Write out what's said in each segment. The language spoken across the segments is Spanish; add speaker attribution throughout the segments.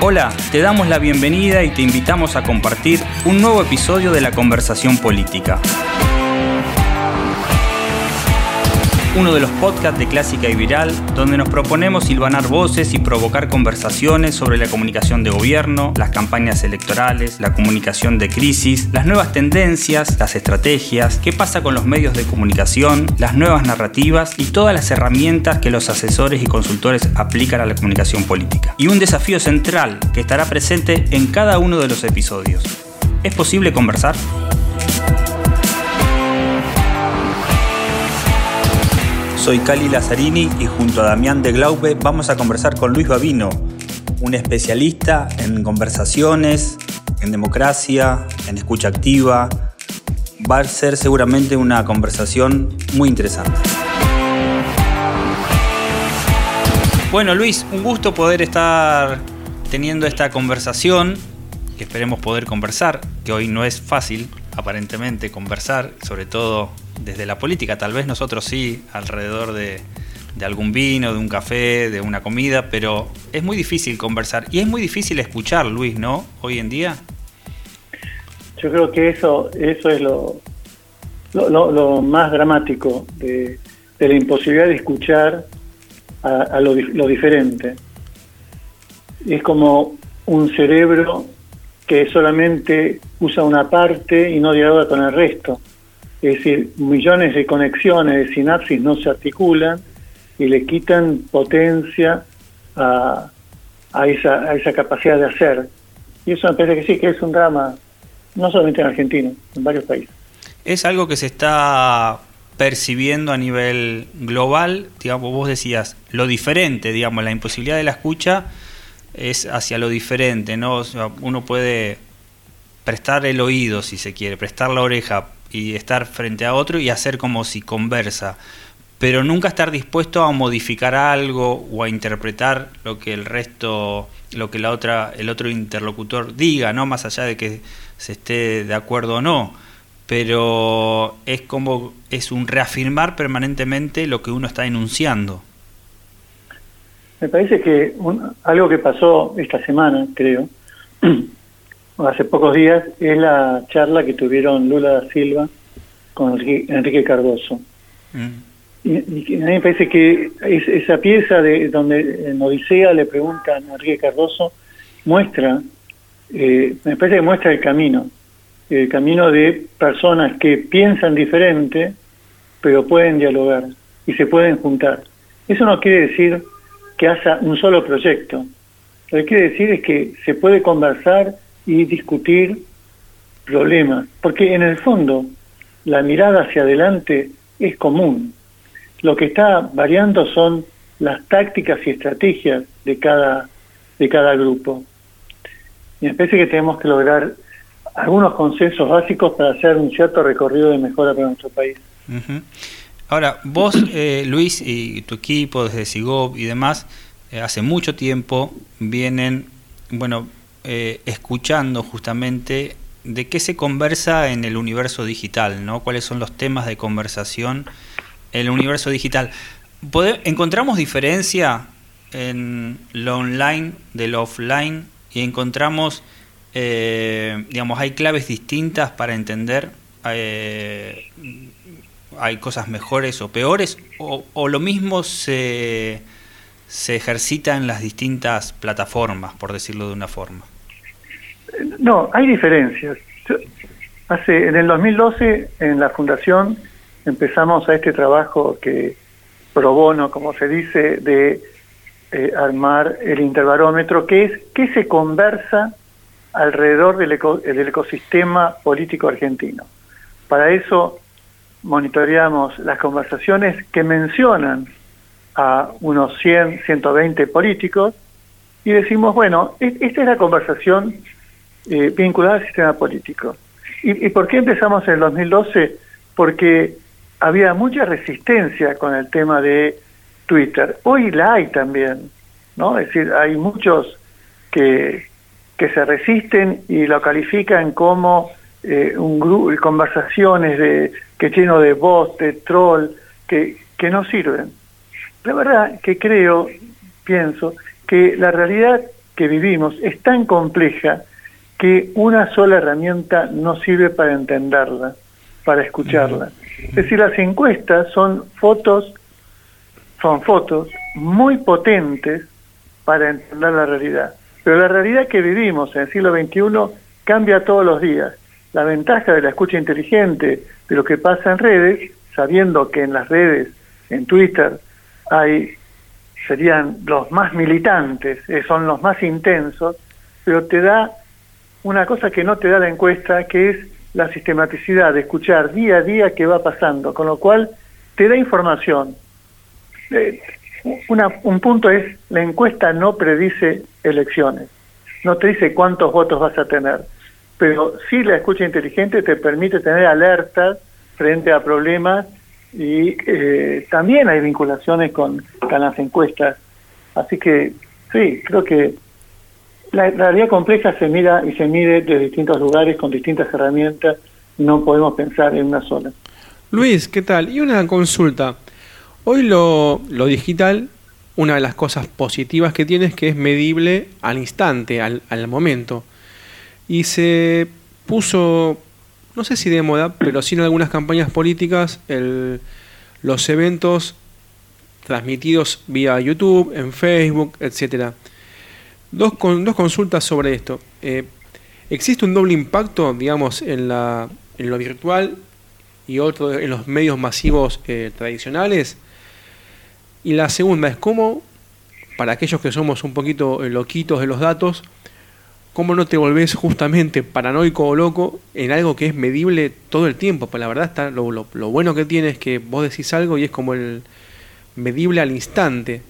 Speaker 1: Hola, te damos la bienvenida y te invitamos a compartir un nuevo episodio de la conversación política. Uno de los podcasts de Clásica y Viral, donde nos proponemos silvanar voces y provocar conversaciones sobre la comunicación de gobierno, las campañas electorales, la comunicación de crisis, las nuevas tendencias, las estrategias, qué pasa con los medios de comunicación, las nuevas narrativas y todas las herramientas que los asesores y consultores aplican a la comunicación política. Y un desafío central que estará presente en cada uno de los episodios. ¿Es posible conversar? Soy Cali Lazzarini y junto a Damián de Glaube vamos a conversar con Luis Babino, un especialista en conversaciones, en democracia, en escucha activa. Va a ser seguramente una conversación muy interesante. Bueno Luis, un gusto poder estar teniendo esta conversación, que esperemos poder conversar, que hoy no es fácil aparentemente conversar, sobre todo desde la política, tal vez nosotros sí, alrededor de, algún vino, de un café, de una comida, pero es muy difícil conversar y es muy difícil escuchar, Luis, ¿no? Hoy en día.
Speaker 2: Yo creo que eso, eso es lo, lo, más dramático de, la imposibilidad de escuchar a, lo diferente. Es como un cerebro que solamente usa una parte y no dialoga con el resto. Es decir, millones de conexiones de sinapsis no se articulan y le quitan potencia a, esa, a esa capacidad de hacer. Y eso me parece que sí, que es un drama, no solamente en Argentina, en varios países.
Speaker 1: Es algo que se está percibiendo a nivel global, digamos, vos decías, lo diferente, digamos, la imposibilidad de la escucha es hacia lo diferente, ¿no? uno puede prestar el oído, si se quiere, prestar la oreja y estar frente a otro y hacer como si conversa, pero nunca estar dispuesto a modificar algo o a interpretar lo que el resto, lo que la otra, el otro interlocutor diga, no más allá de que se esté de acuerdo o no, pero es como es un reafirmar permanentemente lo que uno está enunciando.
Speaker 2: Me parece que algo que pasó esta semana, creo, hace pocos días es la charla que tuvieron Lula da Silva con Enrique, Cardoso. Mm. Y, a mí me parece que esa pieza de donde en Odisea le preguntan a Enrique Cardoso muestra, eh, me parece que muestra el camino, el camino de personas que piensan diferente, pero pueden dialogar y se pueden juntar. Eso no quiere decir que haga un solo proyecto. Lo que quiere decir es que se puede conversar y discutir problemas, porque en el fondo la mirada hacia adelante es común. Lo que está variando son las tácticas y estrategias de cada, de cada grupo. Y me parece que tenemos que lograr algunos consensos básicos para hacer un cierto recorrido de mejora para nuestro país.
Speaker 1: Ahora, vos, eh, Luis, y tu equipo desde SIGOP y demás, eh, hace mucho tiempo vienen, bueno, eh, escuchando justamente de qué se conversa en el universo digital, ¿no? ¿Cuáles son los temas de conversación en el universo digital? ¿Encontramos diferencia en lo online de lo offline y encontramos, eh, digamos, hay claves distintas para entender? Eh, ¿Hay cosas mejores o peores? ¿O, o lo mismo se, se ejercita en las distintas plataformas, por decirlo de una forma?
Speaker 2: No, hay diferencias. Hace, en el 2012, en la Fundación, empezamos a este trabajo que pro bono, como se dice, de eh, armar el interbarómetro, que es qué se conversa alrededor del, del ecosistema político argentino. Para eso monitoreamos las conversaciones que mencionan a unos 100, 120 políticos y decimos, bueno, e-, esta es la conversación eh, vinculada al sistema político. ¿Y, por qué empezamos en el 2012? Porque había mucha resistencia con el tema de Twitter. Hoy la hay también, ¿no? Es decir, hay muchos que, que se resisten y lo califican como eh, un grupo, conversaciones de, que lleno de voz, de troll, que, que no sirven. La verdad que creo, pienso, que la realidad que vivimos es tan compleja que una sola herramienta no sirve para entenderla, para escucharla. Es decir, las encuestas son fotos, son fotos muy potentes para entender la realidad. Pero la realidad que vivimos en el siglo XXI cambia todos los días. La ventaja de la escucha inteligente, de lo que pasa en redes, sabiendo que en las redes, en Twitter, hay serían los más militantes, eh, son los más intensos, pero te da una cosa que no te da la encuesta, que es la sistematicidad de escuchar día a día qué va pasando, con lo cual te da información. Eh, una, un punto es, la encuesta no predice elecciones, no te dice cuántos votos vas a tener, pero sí la escucha inteligente te permite tener alertas frente a problemas y eh, también hay vinculaciones con, con, las encuestas. Así que sí, creo que la, realidad compleja se mira y se mide de distintos lugares con distintas herramientas, no podemos pensar en una sola.
Speaker 3: Luis, ¿qué tal? Y una consulta. Hoy lo, digital, una de las cosas positivas que tiene es que es medible al instante, al, al momento. Y se puso no sé si de moda, pero sí en algunas campañas políticas, el, los eventos transmitidos vía YouTube, en Facebook, etcétera. Dos, con, dos consultas sobre esto. Eh, ¿Existe un doble impacto, digamos, en, la, en lo virtual y otro en los medios masivos eh, tradicionales? Y la segunda es cómo, para aquellos que somos un poquito eh, loquitos de los datos, ¿cómo no te volvés justamente paranoico o loco en algo que es medible todo el tiempo? Pues la verdad está lo, lo, bueno que tiene es que vos decís algo y es como el medible al instante.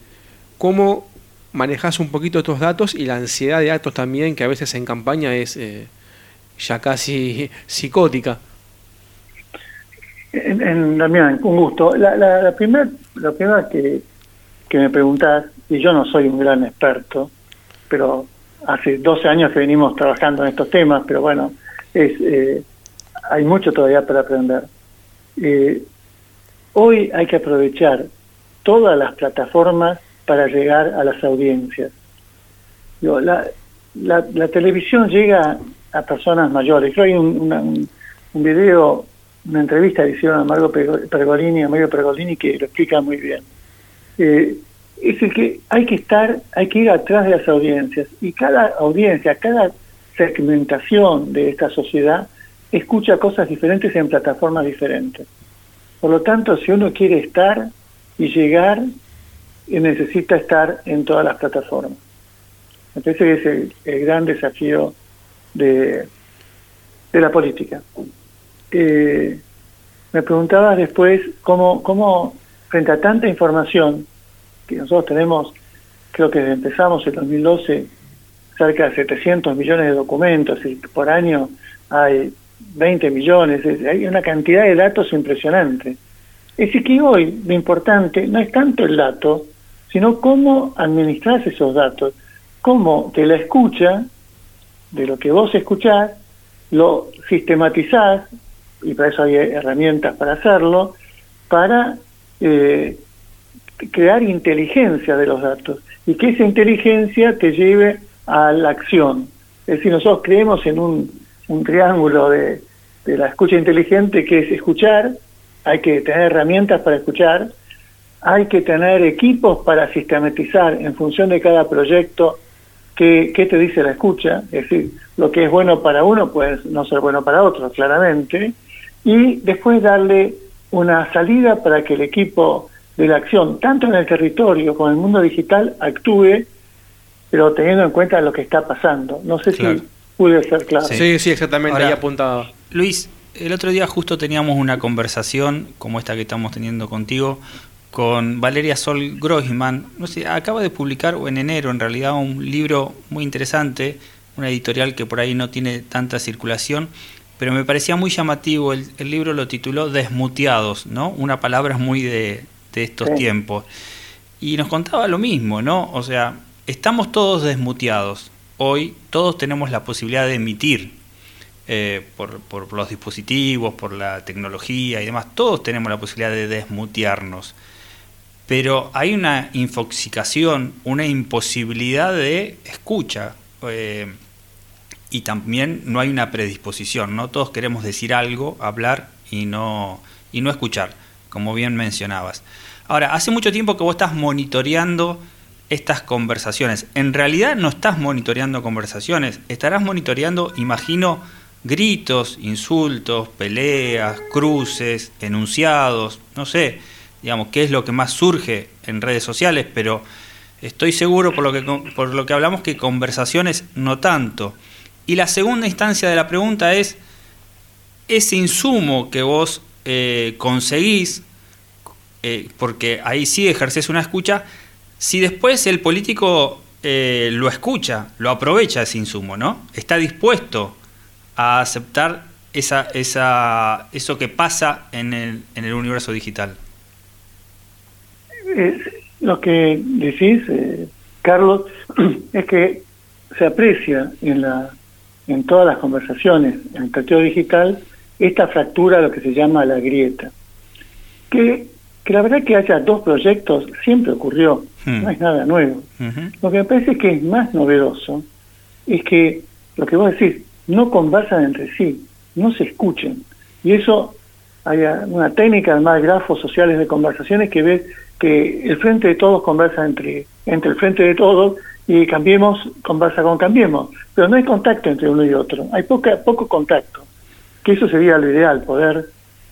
Speaker 3: ¿Cómo manejas un poquito estos datos y la ansiedad de datos también, que a veces en campaña es eh, ya casi psicótica?
Speaker 2: En, en, Damián, un gusto. La, la, la primera la primera que, que me preguntás, y yo no soy un gran experto, pero hace 12 años que venimos trabajando en estos temas, pero bueno, es, eh, hay mucho todavía para aprender. Eh, hoy hay que aprovechar todas las plataformas para llegar a las audiencias. la, la, televisión llega a personas mayores. Creo hay un, un, un, video, una entrevista que hicieron a Mario Pergolini, a Mario Pergolini que lo explica muy bien. Eh, es el que hay que estar, hay que ir atrás de las audiencias y cada audiencia, cada segmentación de esta sociedad escucha cosas diferentes en plataformas diferentes. Por lo tanto, si uno quiere estar y llegar, eh, necesita estar en todas las plataformas. Me parece que es el, gran desafío de, de la política. Eh, me preguntaba después cómo, cómo, frente a tanta información, que nosotros tenemos, creo que empezamos en 2012, cerca de 700 millones de documentos y por año hay 20 millones, hay una cantidad de datos impresionante. Es que hoy lo importante no es tanto el dato, sino cómo administras esos datos, cómo te la escucha, de lo que vos escuchás, lo sistematizás, y para eso hay herramientas para hacerlo, para eh, crear inteligencia de los datos y que esa inteligencia te lleve a la acción. Es decir, nosotros creemos en un, un triángulo de, de la escucha inteligente que es escuchar, hay que tener herramientas para escuchar, hay que tener equipos para sistematizar en función de cada proyecto qué, qué te dice la escucha, es decir, lo que es bueno para uno puede no ser bueno para otro, claramente, y después darle una salida para que el equipo de la acción, tanto en el territorio como en el mundo digital, actúe, pero teniendo en cuenta lo que está pasando. No sé si pude ser claro.
Speaker 3: Sí, sí, exactamente, ahí apuntaba.
Speaker 1: Luis, el otro día justo teníamos una conversación como esta que estamos teniendo contigo con Valeria Sol Groisman. No sé, acaba de publicar, en enero en realidad, un libro muy interesante, una editorial que por ahí no tiene tanta circulación, pero me parecía muy llamativo. El, el libro lo tituló Desmuteados, ¿no? Una palabra muy de, de estos tiempos. Y nos contaba lo mismo, ¿no? O sea, estamos todos desmuteados. Hoy todos tenemos la posibilidad de emitir eh, por, por, los dispositivos, por la tecnología y demás. Todos tenemos la posibilidad de desmutearnos. Pero hay una infoxicación, una imposibilidad de escucha. Eh, y también no hay una predisposición, ¿no? Todos queremos decir algo, hablar y no, y no escuchar, como bien mencionabas. Ahora, hace mucho tiempo que vos estás monitoreando estas conversaciones. En realidad no estás monitoreando conversaciones, estarás monitoreando, imagino, gritos, insultos, peleas, cruces, enunciados, no sé, digamos, qué es lo que más surge en redes sociales, pero estoy seguro por lo que, por lo que hablamos que conversaciones no tanto. Y la segunda instancia de la pregunta es, ese insumo que vos eh, conseguís, eh, porque ahí sí ejerces una escucha, si después el político eh, lo escucha, lo aprovecha ese insumo, ¿no? Está dispuesto a aceptar esa, esa, eso que pasa en el, en el universo digital.
Speaker 2: Lo que decís, Carlos, es que se aprecia en la en todas las conversaciones en el partido digital esta fractura, lo que se llama la grieta. Que, que la verdad que haya dos proyectos siempre ocurrió, hmm. no es nada nuevo. Lo que me parece que es más novedoso es que lo que vos decís, no conversan entre sí, no se escuchen. Y eso hay una técnica además de grafos sociales de conversaciones que ve que el frente de todos conversa entre, entre el frente de todos y Cambiemos conversa con Cambiemos, pero no hay contacto entre uno y otro, hay poca, poco contacto, que eso sería lo ideal, poder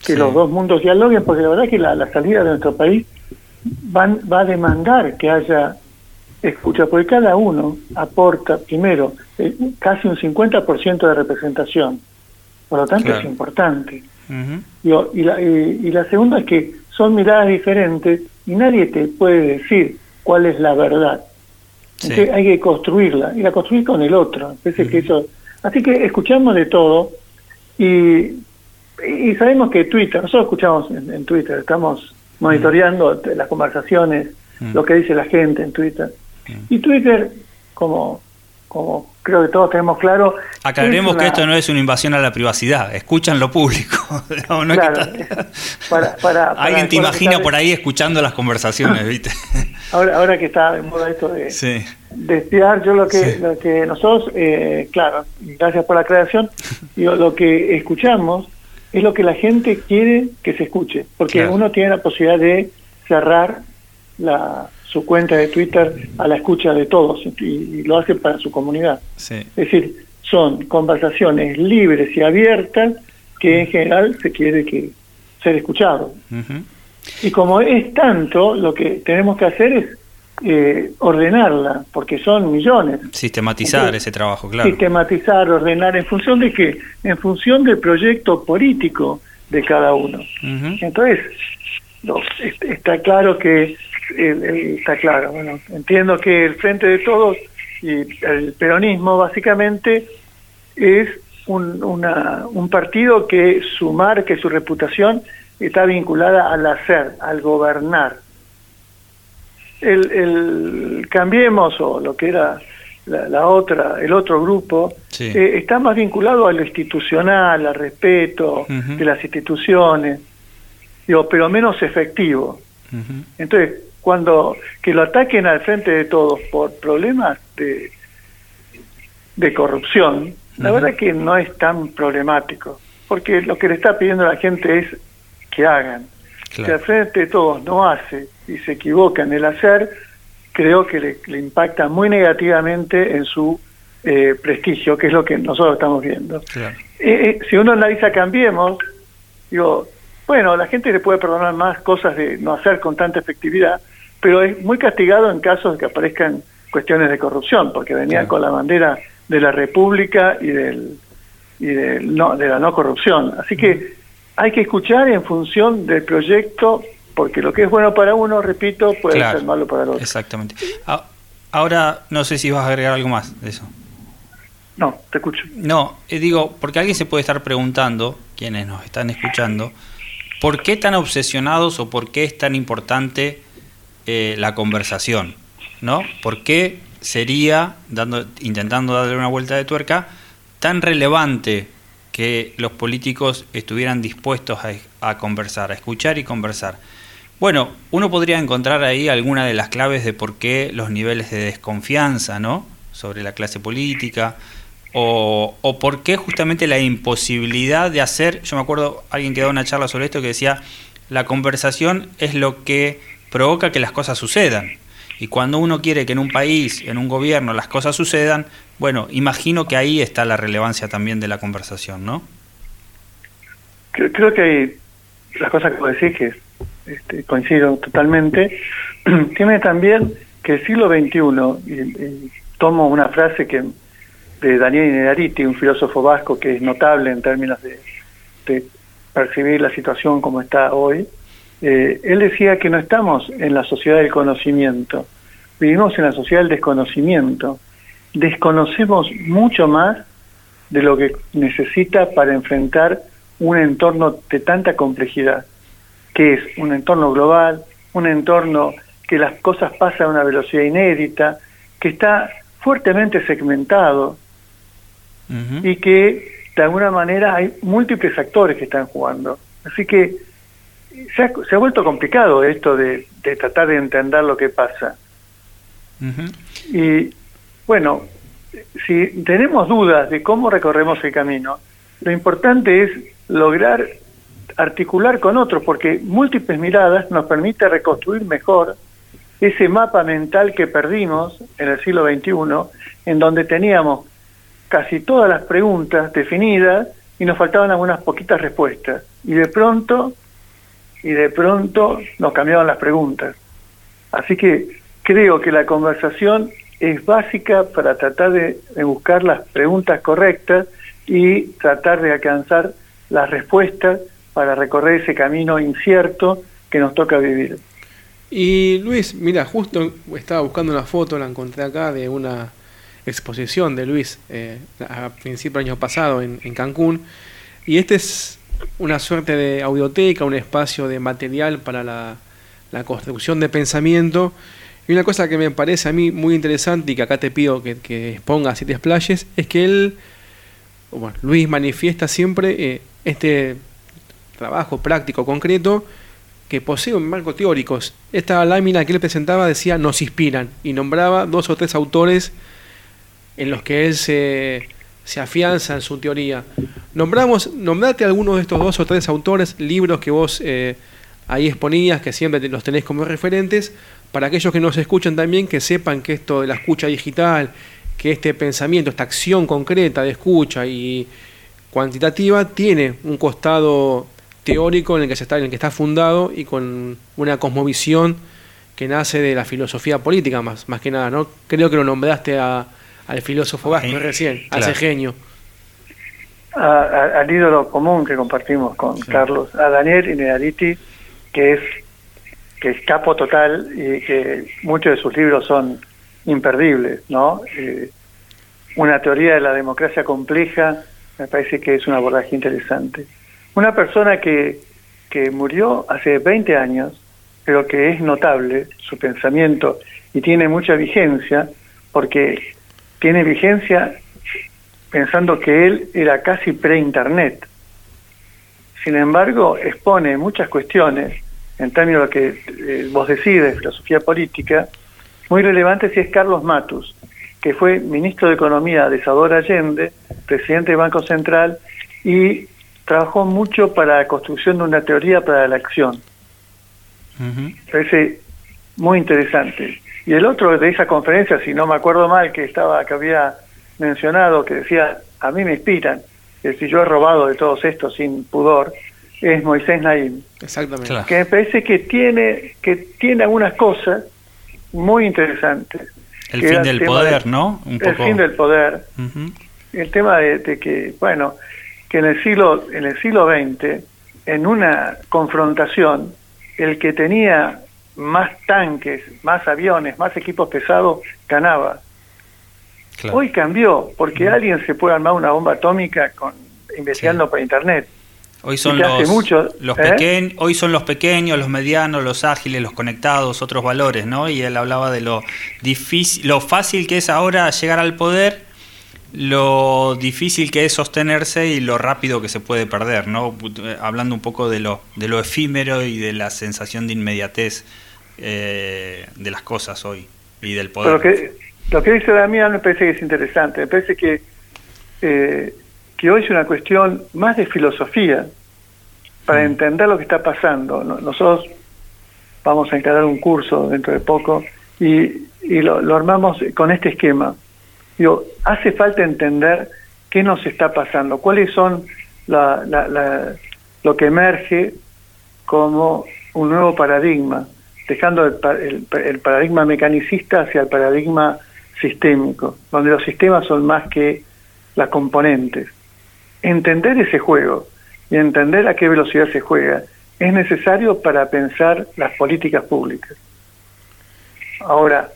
Speaker 2: que los dos mundos dialoguen, porque la verdad que la, salida de nuestro país van, va a demandar que haya escucha, porque cada uno aporta, primero, eh, casi un 50% de representación, por lo tanto es importante. y, la, y la segunda es que son miradas diferentes y nadie te puede decir cuál es la verdad. Hay que construirla y la construir con el otro. que eso, así que escuchamos de todo y, y sabemos que Twitter, nosotros escuchamos en, Twitter, estamos monitoreando las conversaciones, lo que dice la gente en Twitter. Y Twitter, como como creo que todos tenemos claro.
Speaker 1: Aclaremos que esto no es una invasión a la privacidad, escuchan lo público. para, Alguien te imagina por ahí escuchando las conversaciones, ¿viste?
Speaker 2: Ahora, ahora que está de moda esto de, espiar, yo lo que, lo que nosotros, eh, claro, gracias por la aclaración, digo, lo que escuchamos es lo que la gente quiere que se escuche, porque uno tiene la posibilidad de cerrar la, su cuenta de Twitter a la escucha de todos y, lo hace para su comunidad. Es decir, son conversaciones libres y abiertas que en general se quiere que ser escuchado. Y como es tanto, lo que tenemos que hacer es eh, ordenarla, porque son millones.
Speaker 1: Sistematizar ese trabajo, claro.
Speaker 2: Sistematizar, ordenar, ¿en función de qué? En función del proyecto político de cada uno. Entonces, está claro que está claro. Bueno, entiendo que el Frente de Todos y el peronismo básicamente es un, un partido que su marca, su reputación está vinculada al hacer, al gobernar. El, el Cambiemos o lo que era la, otra, el otro grupo, eh, está más vinculado a lo institucional, al respeto de las instituciones, digo, pero menos efectivo. Entonces, cuando que lo ataquen al frente de todos por problemas de, de corrupción, la verdad que no es tan problemático, porque lo que le está pidiendo la gente es que hagan. Si al frente de todos no hace y se equivoca en el hacer, creo que le, impacta muy negativamente en su eh, prestigio, que es lo que nosotros estamos viendo. Eh, eh, si uno analiza Cambiemos, digo, bueno, la gente le puede perdonar más cosas de no hacer con tanta efectividad, pero es muy castigado en casos de que aparezcan cuestiones de corrupción, porque venía con la bandera de la República y del y no, de la no corrupción. Así que hay que escuchar en función del proyecto, porque lo que es bueno para uno, repito, puede ser malo para el otro.
Speaker 1: Exactamente. Ahora, no sé si vas a agregar algo más de eso.
Speaker 2: No, te escucho.
Speaker 1: No, eh, digo, porque alguien se puede estar preguntando, quienes nos están escuchando, ¿por qué tan obsesionados o por qué es tan importante eh, la conversación, ¿no? ¿Por qué sería, dando, intentando darle una vuelta de tuerca, tan relevante que los políticos estuvieran dispuestos a, conversar, a escuchar y conversar? Bueno, uno podría encontrar ahí alguna de las claves de por qué los niveles de desconfianza, ¿no? Sobre la clase política, o, o por qué justamente la imposibilidad de hacer, yo me acuerdo, alguien que daba una charla sobre esto que decía, la conversación es lo que provoca que las cosas sucedan. Y cuando uno quiere que en un país, en un gobierno, las cosas sucedan, bueno, imagino que ahí está la relevancia también de la conversación, ¿no?
Speaker 2: Creo, que hay las cosas que vos decís, que este, coincido totalmente, tiene también que el siglo XXI, y, tomo una frase que de Daniel Inerariti, un filósofo vasco que es notable en términos de, percibir la situación como está hoy, eh, él decía que no estamos en la sociedad del conocimiento, vivimos en la sociedad del desconocimiento. Desconocemos mucho más de lo que necesita para enfrentar un entorno de tanta complejidad, que es un entorno global, un entorno que las cosas pasan a una velocidad inédita, que está fuertemente segmentado, y que de alguna manera hay múltiples actores que están jugando. Así que se ha, se ha vuelto complicado esto de, tratar de entender lo que pasa. Y bueno, si tenemos dudas de cómo recorremos el camino, lo importante es lograr articular con otros, porque múltiples miradas nos permite reconstruir mejor ese mapa mental que perdimos en el siglo XXI, en donde teníamos casi todas las preguntas definidas y nos faltaban algunas poquitas respuestas. Y de pronto, y de pronto nos cambiaban las preguntas. Así que creo que la conversación es básica para tratar de, buscar las preguntas correctas y tratar de alcanzar las respuestas para recorrer ese camino incierto que nos toca vivir.
Speaker 3: Y Luis, mira, justo estaba buscando una foto, la encontré acá de una exposición de Luis eh, a principios del año pasado en, Cancún. Y este es una suerte de audioteca, un espacio de material para la, construcción de pensamiento. Y una cosa que me parece a mí muy interesante y que acá te pido que, que expongas y te explayes es que él, bueno, Luis manifiesta siempre eh, este trabajo práctico, concreto, que posee un marco teórico. Esta lámina que él presentaba decía nos inspiran y nombraba dos o tres autores en los que él se, se afianza en su teoría. Nombramos, nombrate algunos de estos dos o tres autores, libros que vos eh, ahí exponías, que siempre los tenés como referentes, para aquellos que nos escuchan también, que sepan que esto de la escucha digital, que este pensamiento, esta acción concreta de escucha y cuantitativa tiene un costado teórico en el que se está, en el que está fundado y con una cosmovisión que nace de la filosofía política más, más que nada, ¿no? Creo que lo nombraste a, al filósofo vasco recién, a ese genio.
Speaker 2: al ídolo común que compartimos con Carlos, a Daniel Inerariti, que es que es capo total y que muchos de sus libros son imperdibles, ¿no? Eh, una teoría de la democracia compleja me parece que es un abordaje interesante. Una persona que, que murió hace 20 años, pero que es notable su pensamiento y tiene mucha vigencia, porque tiene vigencia pensando que él era casi pre-internet. Sin embargo, expone muchas cuestiones en términos de lo que eh, vos decís de filosofía política, muy relevantes y es Carlos Matus, que fue ministro de Economía de Salvador Allende, presidente del Banco Central, y trabajó mucho para la construcción de una teoría para la acción. Parece muy interesante. Y el otro de esa conferencia, si no me acuerdo mal, que estaba que había mencionado, que decía, a mí me inspiran, que si yo he robado de todos estos sin pudor, es Moisés Naim.
Speaker 3: Exactamente.
Speaker 2: Que me parece que tiene, que tiene algunas cosas muy interesantes.
Speaker 1: El fin del poder, ¿no?
Speaker 2: El fin del poder. El tema de, de, que, bueno, que en el siglo, en el siglo XX, en una confrontación, el que tenía más tanques, más aviones, más equipos pesados, ganaba. Hoy cambió, porque alguien se puede armar una bomba atómica con investigando por internet.
Speaker 1: Hoy son los, los ¿eh? hoy son los pequeños, los medianos, los ágiles, los conectados, otros valores, ¿no? Y él hablaba de lo difícil, lo fácil que es ahora llegar al poder lo difícil que es sostenerse y lo rápido que se puede perder, ¿no? Hablando un poco de lo, de lo efímero y de la sensación de inmediatez eh, de las cosas hoy y del poder.
Speaker 2: Lo que, lo que dice Damián me parece que es interesante, me parece que, eh, que hoy es una cuestión más de filosofía para mm. entender lo que está pasando. Nosotros vamos a encarar un curso dentro de poco y, y lo, lo armamos con este esquema Digo, hace falta entender qué nos está pasando, cuáles son la, lo que emerge como un nuevo paradigma, dejando el, el, paradigma mecanicista hacia el paradigma sistémico, donde los sistemas son más que las componentes. Entender ese juego y entender a qué velocidad se juega es necesario para pensar las políticas públicas. Ahora,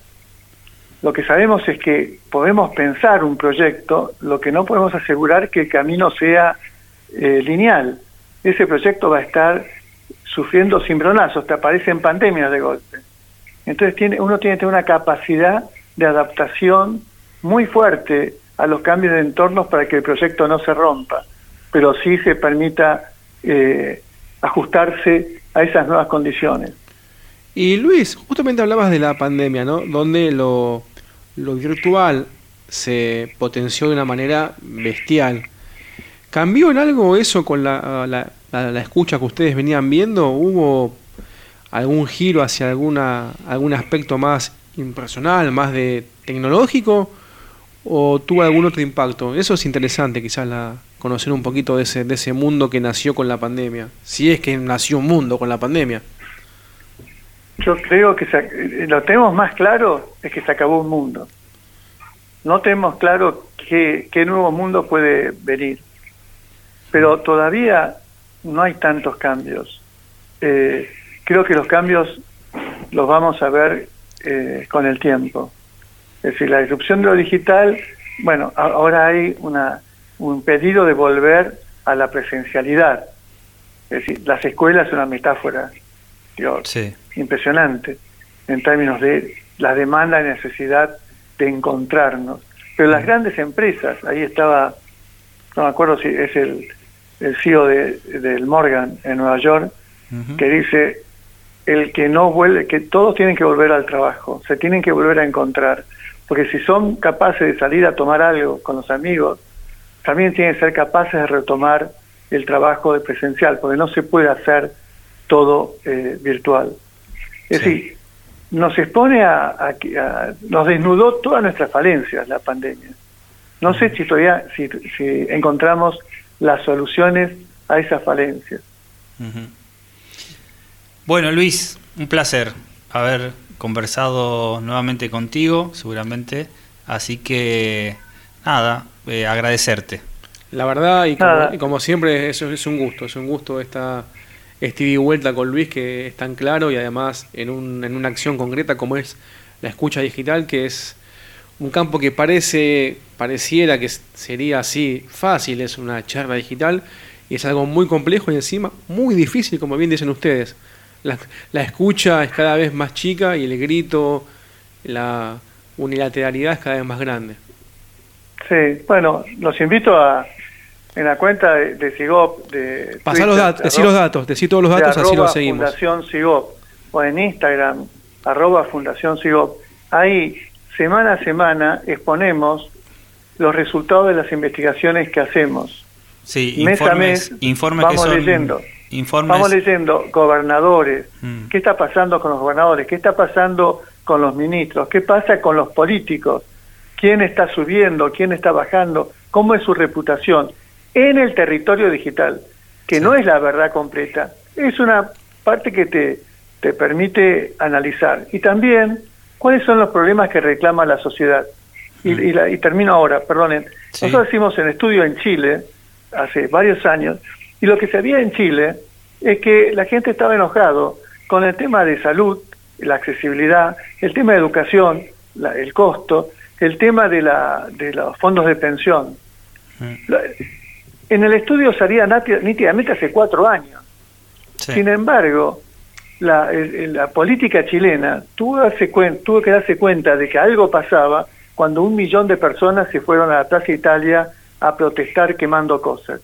Speaker 2: lo que sabemos es que podemos pensar un proyecto, lo que no podemos asegurar que el camino sea eh, lineal. Ese proyecto va a estar sufriendo cimbronazos, te aparecen pandemias de golpe. Entonces tiene, uno tiene que tener una capacidad de adaptación muy fuerte a los cambios de entornos para que el proyecto no se rompa, pero sí se permita eh, ajustarse a esas nuevas condiciones.
Speaker 3: Y Luis, justamente hablabas de la pandemia, ¿no? Donde lo, lo virtual se potenció de una manera bestial. ¿Cambió en algo eso con la, la, escucha que ustedes venían viendo? ¿Hubo algún giro hacia alguna, algún aspecto más impersonal, más de tecnológico? ¿O tuvo algún otro impacto? Eso es interesante, quizás la, conocer un poquito de ese, de ese mundo que nació con la pandemia. Si es que nació un mundo con la pandemia.
Speaker 2: Yo creo que lo tenemos más claro es que se acabó un mundo. No tenemos claro qué nuevo mundo puede venir. Pero todavía no hay tantos cambios. Eh, creo que los cambios los vamos a ver eh, con el tiempo. Es decir, la disrupción de lo digital, bueno, ahora hay una, un pedido de volver a la presencialidad. Es decir, las escuelas es una metáfora impresionante en términos de la demanda y necesidad de encontrarnos. Pero las grandes empresas, ahí estaba, no me acuerdo si es el, el CEO de, del Morgan en Nueva York, que dice el que no vuelve, que todos tienen que volver al trabajo, se tienen que volver a encontrar, porque si son capaces de salir a tomar algo con los amigos, también tienen que ser capaces de retomar el trabajo de presencial, porque no se puede hacer todo eh, virtual. Es decir, nos expone a, nos desnudó todas nuestras falencias la pandemia. No sé si todavía si, si encontramos las soluciones a esas falencias.
Speaker 1: Bueno, Luis, un placer haber conversado nuevamente contigo, seguramente. Así que, nada, eh, agradecerte.
Speaker 3: La verdad, y como, y como, siempre, eso es un gusto, es un gusto esta este ida y vuelta con Luis que es tan claro y además en, un, en una acción concreta como es la escucha digital, que es un campo que parece, pareciera que sería así fácil, es una charla digital, y es algo muy complejo y encima muy difícil, como bien dicen ustedes. La, la escucha es cada vez más chica y el grito, la unilateralidad es cada vez más grande.
Speaker 2: Sí, bueno, los invito a, en la cuenta de, de SIGOP. De
Speaker 3: Pasar los datos, decir los datos, decir todos los datos, así lo seguimos.
Speaker 2: Fundación SIGOP, o en Instagram, arroba Fundación SIGOP. Ahí, semana a semana, exponemos los resultados de las investigaciones que hacemos.
Speaker 1: Sí, mes a mes,
Speaker 2: informes vamos leyendo. Vamos leyendo gobernadores, mm. qué está pasando con los gobernadores, qué está pasando con los ministros, qué pasa con los políticos, quién está subiendo, quién está bajando, cómo es su reputación en el territorio digital, que no es la verdad completa, es una parte que te, te permite analizar. Y también cuáles son los problemas que reclama la sociedad. Y, mm. y, termino ahora, perdonen. Nosotros hicimos un estudio en Chile hace varios años y lo que se veía en Chile es que la gente estaba enojado con el tema de salud, la accesibilidad, el tema de educación, el costo, el tema de, la, de los fondos de pensión. Mm. En el estudio salía nítidamente hace cuatro años. Sin embargo, la, política chilena tuvo, tuvo que darse cuenta de que algo pasaba cuando un millón de personas se fueron a la Plaza Italia a protestar quemando cosas.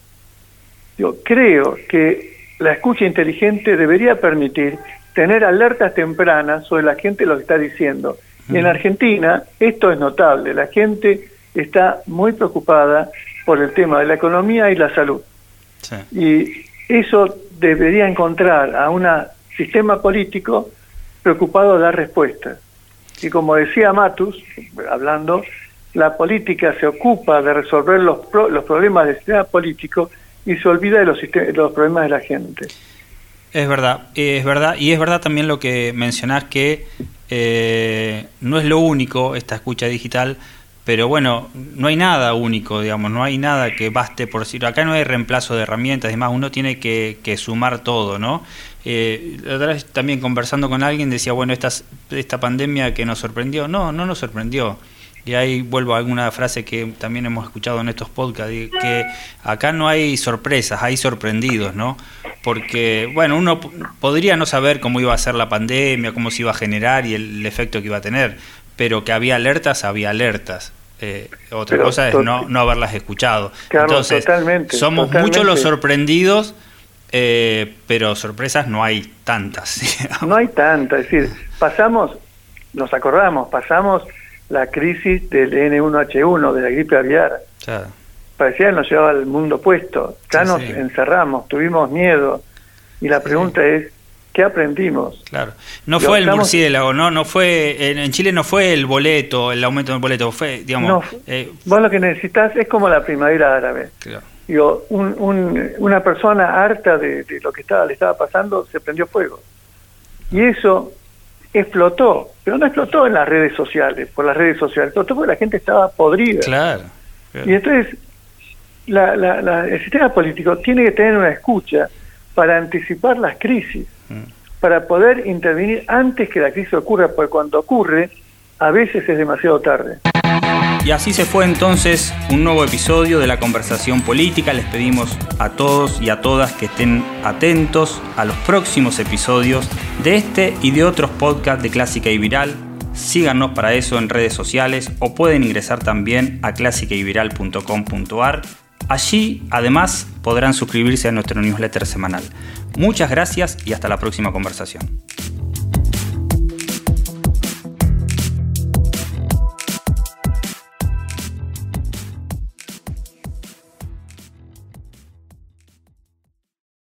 Speaker 2: Yo creo que la escucha inteligente debería permitir tener alertas tempranas sobre la gente lo que está diciendo. Y en Argentina esto es notable, la gente está muy preocupada por el tema de la economía y la salud. Y eso debería encontrar a un sistema político preocupado de dar respuestas. Y como decía Matus, hablando, la política se ocupa de resolver los, los problemas del sistema político y se olvida de los, los problemas de la gente.
Speaker 1: Es verdad, es verdad, y es verdad también lo que mencionás que eh, no es lo único esta escucha digital, pero bueno, no hay nada único, digamos, no hay nada que baste por decir, acá no hay reemplazo de herramientas, además uno tiene que, sumar todo, ¿no? Eh, la otra vez también conversando con alguien decía, bueno, esta, esta pandemia que nos sorprendió, no, no nos sorprendió. Y ahí vuelvo a alguna frase que también hemos escuchado en estos podcasts, que acá no hay sorpresas, hay sorprendidos, ¿no? Porque, bueno, uno podría no saber cómo iba a ser la pandemia, cómo se iba a generar y el efecto que iba a tener, pero que había alertas, había alertas. Eh, otra cosa es no, no haberlas escuchado. Entonces, somos muchos los sorprendidos, eh, pero sorpresas no hay tantas.
Speaker 2: No hay tantas, es decir, pasamos, nos acordamos, pasamos la crisis del N1H1, de la gripe aviar. Parecía que nos llevaba al mundo puesto. Ya nos encerramos, tuvimos miedo. Y la pregunta es, ¿Qué aprendimos?
Speaker 1: Claro. No fue el murciélago, ¿no? no fue En Chile no fue el boleto, el aumento del boleto, fue, digamos...
Speaker 2: Eh, vos lo que necesitas es como la primavera árabe. Claro. Digo, una persona harta de, lo que estaba, le estaba pasando se prendió fuego. Y eso explotó, pero no explotó en las redes sociales, por las redes sociales, explotó porque la gente estaba podrida.
Speaker 1: Claro.
Speaker 2: Y entonces, el sistema político tiene que tener una escucha para anticipar las crisis para poder intervenir antes que la crisis ocurra, porque cuando ocurre, a veces es demasiado tarde.
Speaker 1: Y así se fue entonces un nuevo episodio de la conversación política. Les pedimos a todos y a todas que estén atentos a los próximos episodios de este y de otros podcasts de Clásica y Viral. Síganos para eso en redes sociales o pueden ingresar también a clásicayviral.com.ar Allí, además, podrán suscribirse a nuestro newsletter semanal. Muchas gracias y hasta la próxima conversación.